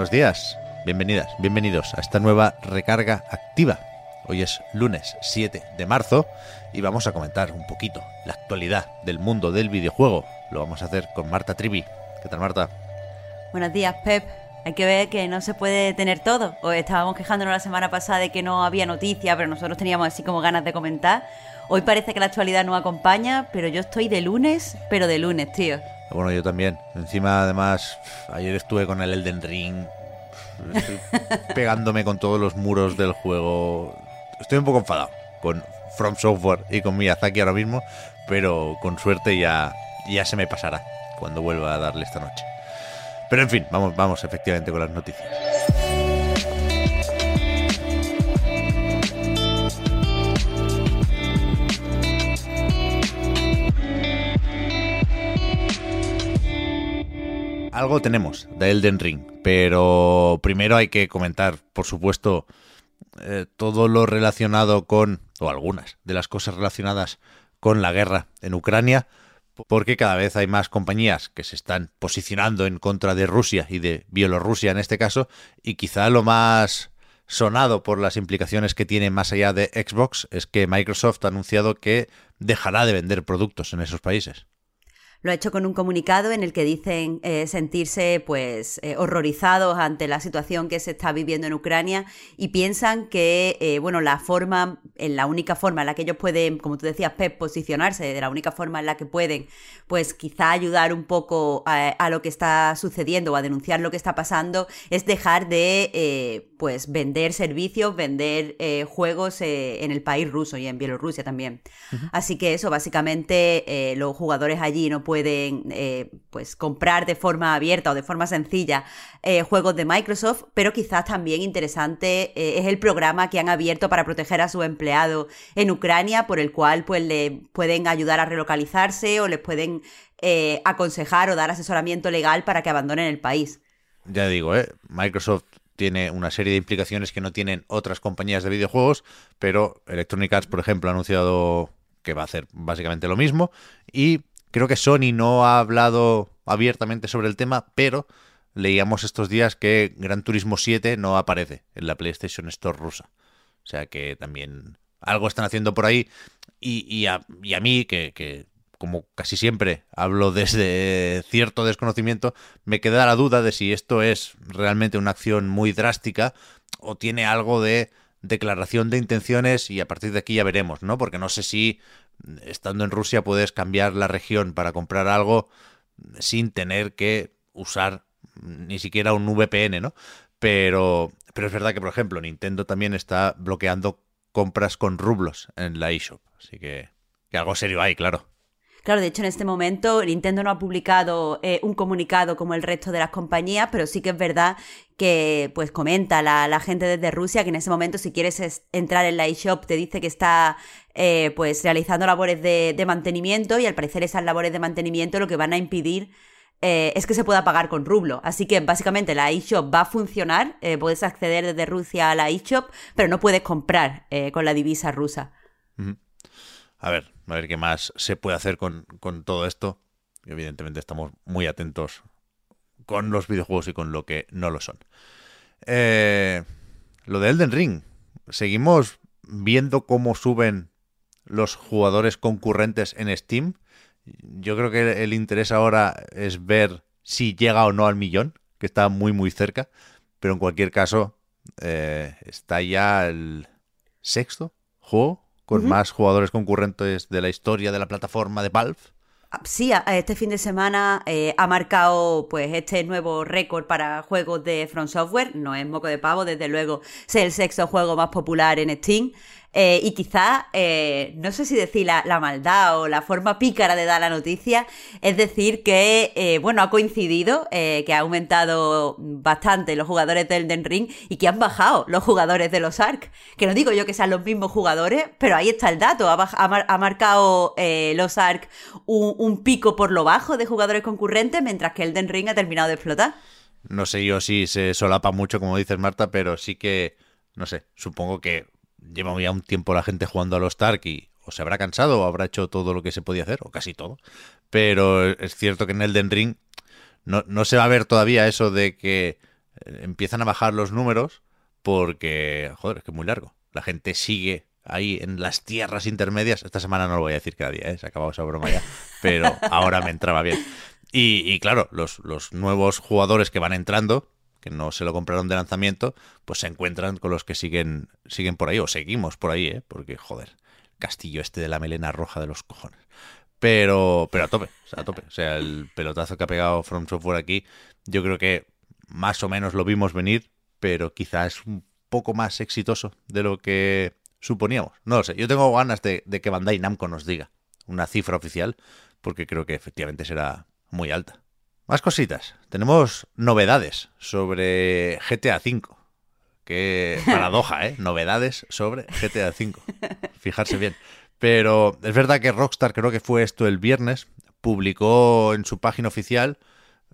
Buenos días, bienvenidas, bienvenidos a esta nueva recarga activa. Hoy es lunes 7 de marzo y vamos a comentar un poquito la actualidad del mundo del videojuego. Lo vamos a hacer con Marta Trivi. ¿Qué tal, Marta? Buenos días, Pep. Hay que ver que no se puede tener todo. O estábamos quejándonos la semana pasada de que no había noticia, pero nosotros teníamos así como ganas de comentar. Hoy parece que la actualidad no acompaña, pero yo estoy de lunes, pero de lunes, tío. Bueno, yo también. Encima, además, ayer estuve con el Elden Ring, estoy pegándome con todos los muros del juego. Estoy un poco enfadado con From Software y con Miyazaki ahora mismo, pero con suerte ya, ya se me pasará cuando vuelva a darle esta noche. Pero en fin, vamos, vamos efectivamente con las noticias. Algo tenemos de Elden Ring, pero primero hay que comentar, por supuesto, eh, todo lo relacionado con, o algunas de las cosas relacionadas con la guerra en Ucrania, porque cada vez hay más compañías que se están posicionando en contra de Rusia y de Bielorrusia en este caso, y quizá lo más sonado por las implicaciones que tiene más allá de Xbox es que Microsoft ha anunciado que dejará de vender productos en esos países. Lo ha hecho con un comunicado en el que dicen eh, sentirse pues eh, horrorizados ante la situación que se está viviendo en Ucrania y piensan que eh, bueno la forma en la única forma en la que ellos pueden como tú decías Pep posicionarse de la única forma en la que pueden pues quizá ayudar un poco a, a lo que está sucediendo o a denunciar lo que está pasando es dejar de pues vender servicios vender juegos en el país ruso y en Bielorrusia también. Así que eso básicamente los jugadores allí no pueden eh, pues comprar de forma abierta o de forma sencilla eh, juegos de Microsoft, pero quizás también interesante eh, es el programa que han abierto para proteger a sus empleados en Ucrania, por el cual pues le pueden ayudar a relocalizarse o les pueden aconsejar o dar asesoramiento legal para que abandonen el país. Ya digo, Microsoft tiene una serie de implicaciones que no tienen otras compañías de videojuegos, pero Electronic Arts, por ejemplo, ha anunciado que va a hacer básicamente lo mismo y Creo que Sony no ha hablado abiertamente sobre el tema, pero leíamos estos días que Gran Turismo 7 no aparece en la PlayStation Store rusa. O sea que también algo están haciendo por ahí. Y, a, mí, que, como casi siempre hablo desde cierto desconocimiento, me queda la duda de si esto es realmente una acción muy drástica o tiene algo de declaración de intenciones y a partir de aquí ya veremos, ¿no? Porque no sé si estando en Rusia puedes cambiar la región para comprar algo sin tener que usar ni siquiera un VPN, ¿no? Pero, pero es verdad que, por ejemplo, Nintendo también está bloqueando compras con rublos en la eShop. Así que, que algo serio hay, claro. Claro, de hecho en este momento Nintendo no ha publicado eh, un comunicado como el resto de las compañías, pero sí que es verdad que pues comenta la, la gente desde Rusia que en ese momento si quieres entrar en la eShop te dice que está eh, pues realizando labores de, mantenimiento y al parecer esas labores de mantenimiento lo que van a impedir eh, es que se pueda pagar con rublo. Así que básicamente la eShop va a funcionar, puedes acceder desde Rusia a la eShop, pero no puedes comprar con la divisa rusa. A ver, a ver qué más se puede hacer con, todo esto. Evidentemente estamos muy atentos con los videojuegos y con lo que no lo son. Eh, lo de Elden Ring. Seguimos viendo cómo suben los jugadores concurrentes en Steam. Yo creo que el interés ahora es ver si llega o no al millón, que está muy muy cerca. Pero en cualquier caso, eh, está ya el sexto juego con más jugadores concurrentes de la historia de la plataforma de Valve. Ah, sí, este fin de semana eh, ha marcado pues este nuevo récord para juegos de From Software. No es moco de pavo, desde luego es el sexto juego más popular en Steam. Eh, y quizá, eh, no sé si decir la, maldad o la forma pícara de dar la noticia, es decir que, eh, bueno, ha coincidido que ha aumentado bastante los jugadores del Elden Ring y que han bajado los jugadores de los Ark. Que no digo yo que sean los mismos jugadores, pero ahí está el dato. Ha, marcado los Ark un, pico por lo bajo de jugadores concurrentes, mientras que Elden Ring ha terminado de explotar. No sé yo si se solapa mucho, como dices Marta, pero sí que, no sé, supongo que lleva ya un tiempo la gente jugando a los Stark y o se habrá cansado o habrá hecho todo lo que se podía hacer, o casi todo. Pero es cierto que en Elden Ring no, no se va a ver todavía eso de que eh, empiezan a bajar los números porque, joder, es que es muy largo. La gente sigue ahí en las tierras intermedias. Esta semana no lo voy a decir cada día, ¿eh? se ha acabado esa broma ya, pero ahora me entraba bien. Y, y claro, los, los nuevos jugadores que van entrando, que no se lo compraron de lanzamiento, pues se encuentran con los que siguen, siguen por ahí, o seguimos por ahí, ¿eh? Porque, joder, castillo este de la melena roja de los cojones. Pero, pero a tope, a tope. O sea, el pelotazo que ha pegado From Software aquí, yo creo que más o menos lo vimos venir, pero quizá es un poco más exitoso de lo que suponíamos. No lo sé, yo tengo ganas de que Bandai Namco nos diga una cifra oficial, porque creo que efectivamente será muy alta. Más cositas. Tenemos novedades sobre GTA V. Qué paradoja, ¿eh? Novedades sobre GTA V. Fijarse bien. Pero es verdad que Rockstar, creo que fue esto el viernes, publicó en su página oficial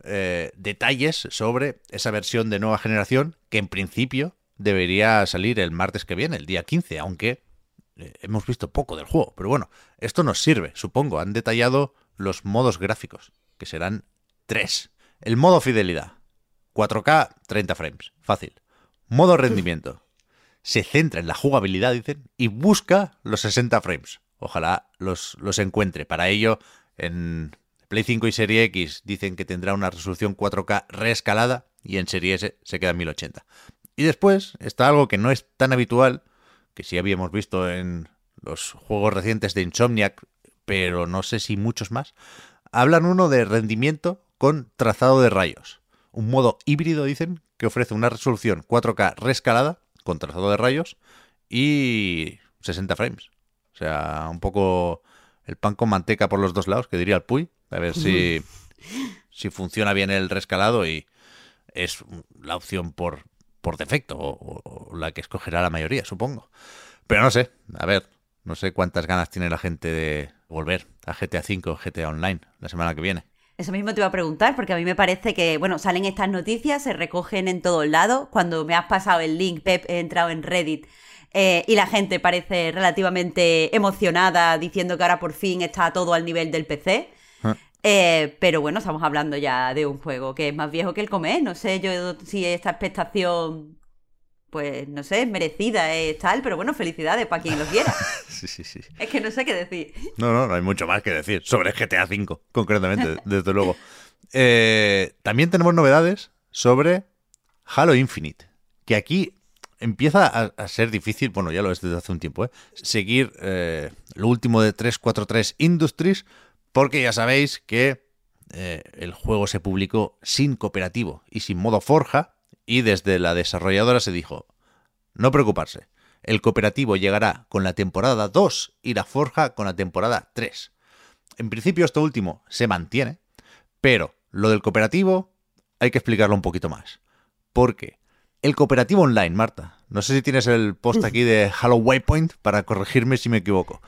eh, detalles sobre esa versión de nueva generación que en principio debería salir el martes que viene, el día 15, aunque eh, hemos visto poco del juego. Pero bueno, esto nos sirve, supongo. Han detallado los modos gráficos, que serán 3. El modo fidelidad. 4K, 30 frames. Fácil. Modo rendimiento. Se centra en la jugabilidad, dicen, y busca los 60 frames. Ojalá los, los encuentre. Para ello, en Play 5 y Serie X dicen que tendrá una resolución 4K reescalada y en Serie S se queda en 1080. Y después está algo que no es tan habitual, que sí habíamos visto en los juegos recientes de Insomniac, pero no sé si muchos más. Hablan uno de rendimiento con trazado de rayos. Un modo híbrido, dicen, que ofrece una resolución 4K rescalada con trazado de rayos y 60 frames. O sea, un poco el pan con manteca por los dos lados, que diría el Puy. A ver si, si funciona bien el rescalado y es la opción por, por defecto o, o, la que escogerá la mayoría, supongo. Pero no sé, a ver, no sé cuántas ganas tiene la gente de volver a GTA V, GTA Online la semana que viene. Eso mismo te iba a preguntar, porque a mí me parece que, bueno, salen estas noticias, se recogen en todos lados. Cuando me has pasado el link, Pep, he entrado en Reddit eh, y la gente parece relativamente emocionada diciendo que ahora por fin está todo al nivel del PC. Ah. Eh, pero bueno, estamos hablando ya de un juego que es más viejo que el comer. No sé yo si esta expectación pues no sé, merecida es tal, pero bueno, felicidades para quien lo quiera. sí, sí, sí. Es que no sé qué decir. No, no, no hay mucho más que decir sobre GTA V, concretamente, desde luego. Eh, también tenemos novedades sobre Halo Infinite, que aquí empieza a, ser difícil, bueno, ya lo es desde hace un tiempo, ¿eh? seguir eh, lo último de 343 Industries, porque ya sabéis que el juego se publicó sin cooperativo y sin modo forja, y desde la desarrolladora se dijo, no preocuparse, el cooperativo llegará con la temporada 2 y la forja con la temporada 3. En principio esto último se mantiene, pero lo del cooperativo hay que explicarlo un poquito más. Porque el cooperativo online, Marta, no sé si tienes el post aquí de Halo Waypoint para corregirme si me equivoco,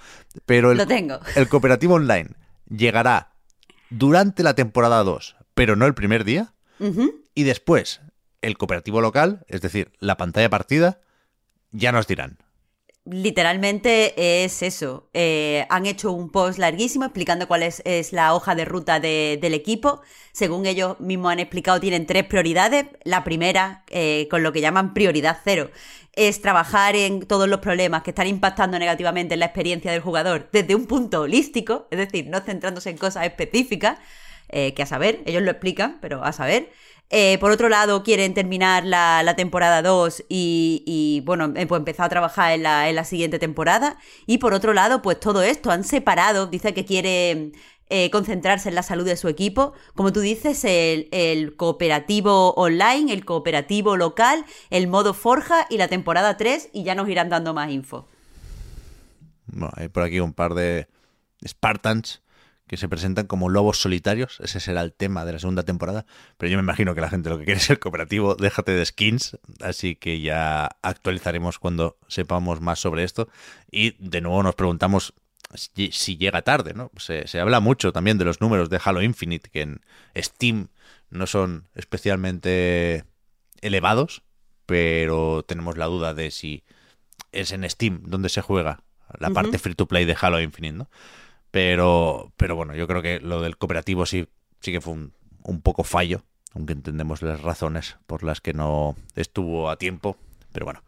pero el, lo tengo. el cooperativo online llegará durante la temporada 2, pero no el primer día, y después el cooperativo local, es decir, la pantalla partida, ya nos dirán. Literalmente es eso. Eh, han hecho un post larguísimo explicando cuál es, la hoja de ruta del equipo. Según ellos mismos han explicado, tienen tres prioridades. La primera, eh, con lo que llaman prioridad cero, es trabajar en todos los problemas que están impactando negativamente en la experiencia del jugador desde un punto holístico, es decir, no centrándose en cosas específicas, eh, que a saber, ellos lo explican, pero a saber. Eh, por otro lado, quieren terminar la, temporada 2 y, bueno, eh, pues empezar a trabajar en la, siguiente temporada. Y por otro lado, pues todo esto han separado, dice que quiere eh, concentrarse en la salud de su equipo. Como tú dices, el, el, cooperativo online, el cooperativo local, el modo forja y la temporada 3 y ya nos irán dando más info. Bueno, hay por aquí un par de Spartans que se presentan como lobos solitarios. Ese será el tema de la segunda temporada. Pero yo me imagino que la gente lo que quiere es el cooperativo. Déjate de skins. Así que ya actualizaremos cuando sepamos más sobre esto. Y de nuevo nos preguntamos si, llega tarde, ¿no? Se, se, habla mucho también de los números de Halo Infinite, que en Steam no son especialmente elevados, pero tenemos la duda de si es en Steam donde se juega la parte free to play de Halo Infinite, ¿no? Pero, pero bueno, yo creo que lo del cooperativo sí, sí que fue un, un poco fallo, aunque entendemos las razones por las que no estuvo a tiempo. Pero bueno.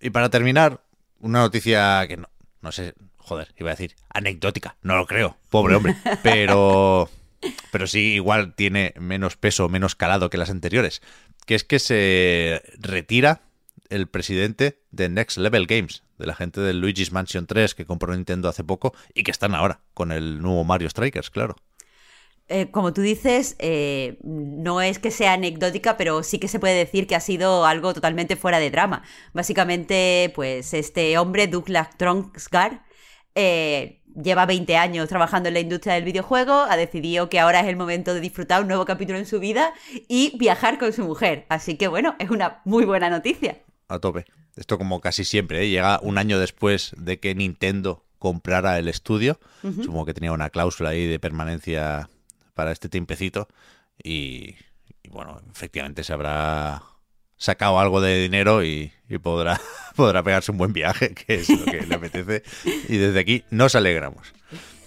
Y para terminar, una noticia que no, no sé, joder, iba a decir anecdótica, no lo creo, pobre hombre, pero, pero sí igual tiene menos peso, menos calado que las anteriores, que es que se retira el presidente de Next Level Games, de la gente del Luigi's Mansion 3 que compró Nintendo hace poco y que están ahora con el nuevo Mario Strikers, claro. Eh, como tú dices, eh, no es que sea anecdótica, pero sí que se puede decir que ha sido algo totalmente fuera de drama. Básicamente, pues este hombre, Douglas Tronsgar, eh, lleva 20 años trabajando en la industria del videojuego, ha decidido que ahora es el momento de disfrutar un nuevo capítulo en su vida y viajar con su mujer. Así que bueno, es una muy buena noticia. A tope. Esto como casi siempre, ¿eh? llega un año después de que Nintendo comprara el estudio. Supongo que tenía una cláusula ahí de permanencia para este tiempecito. Y, bueno, efectivamente se habrá sacado algo de dinero y, podrá, podrá pegarse un buen viaje, que es lo que le apetece. Y desde aquí nos alegramos.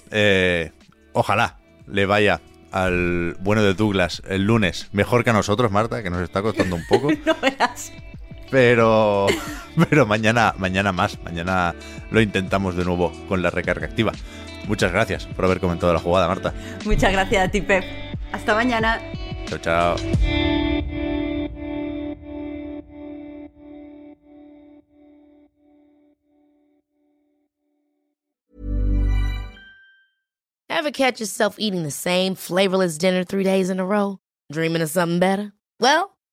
Eh, ojalá le vaya al bueno de Douglas el lunes mejor que a nosotros, Marta, que nos está costando un poco. no verás. Pero, pero mañana, mañana más. Mañana lo intentamos de nuevo con la recarga activa. Muchas gracias por haber comentado la jugada, Marta. Muchas gracias a ti, Pep. Hasta mañana. Chao, chao. Ever catch yourself eating the same flavorless dinner three days in a row? Dreaming of something better? Well,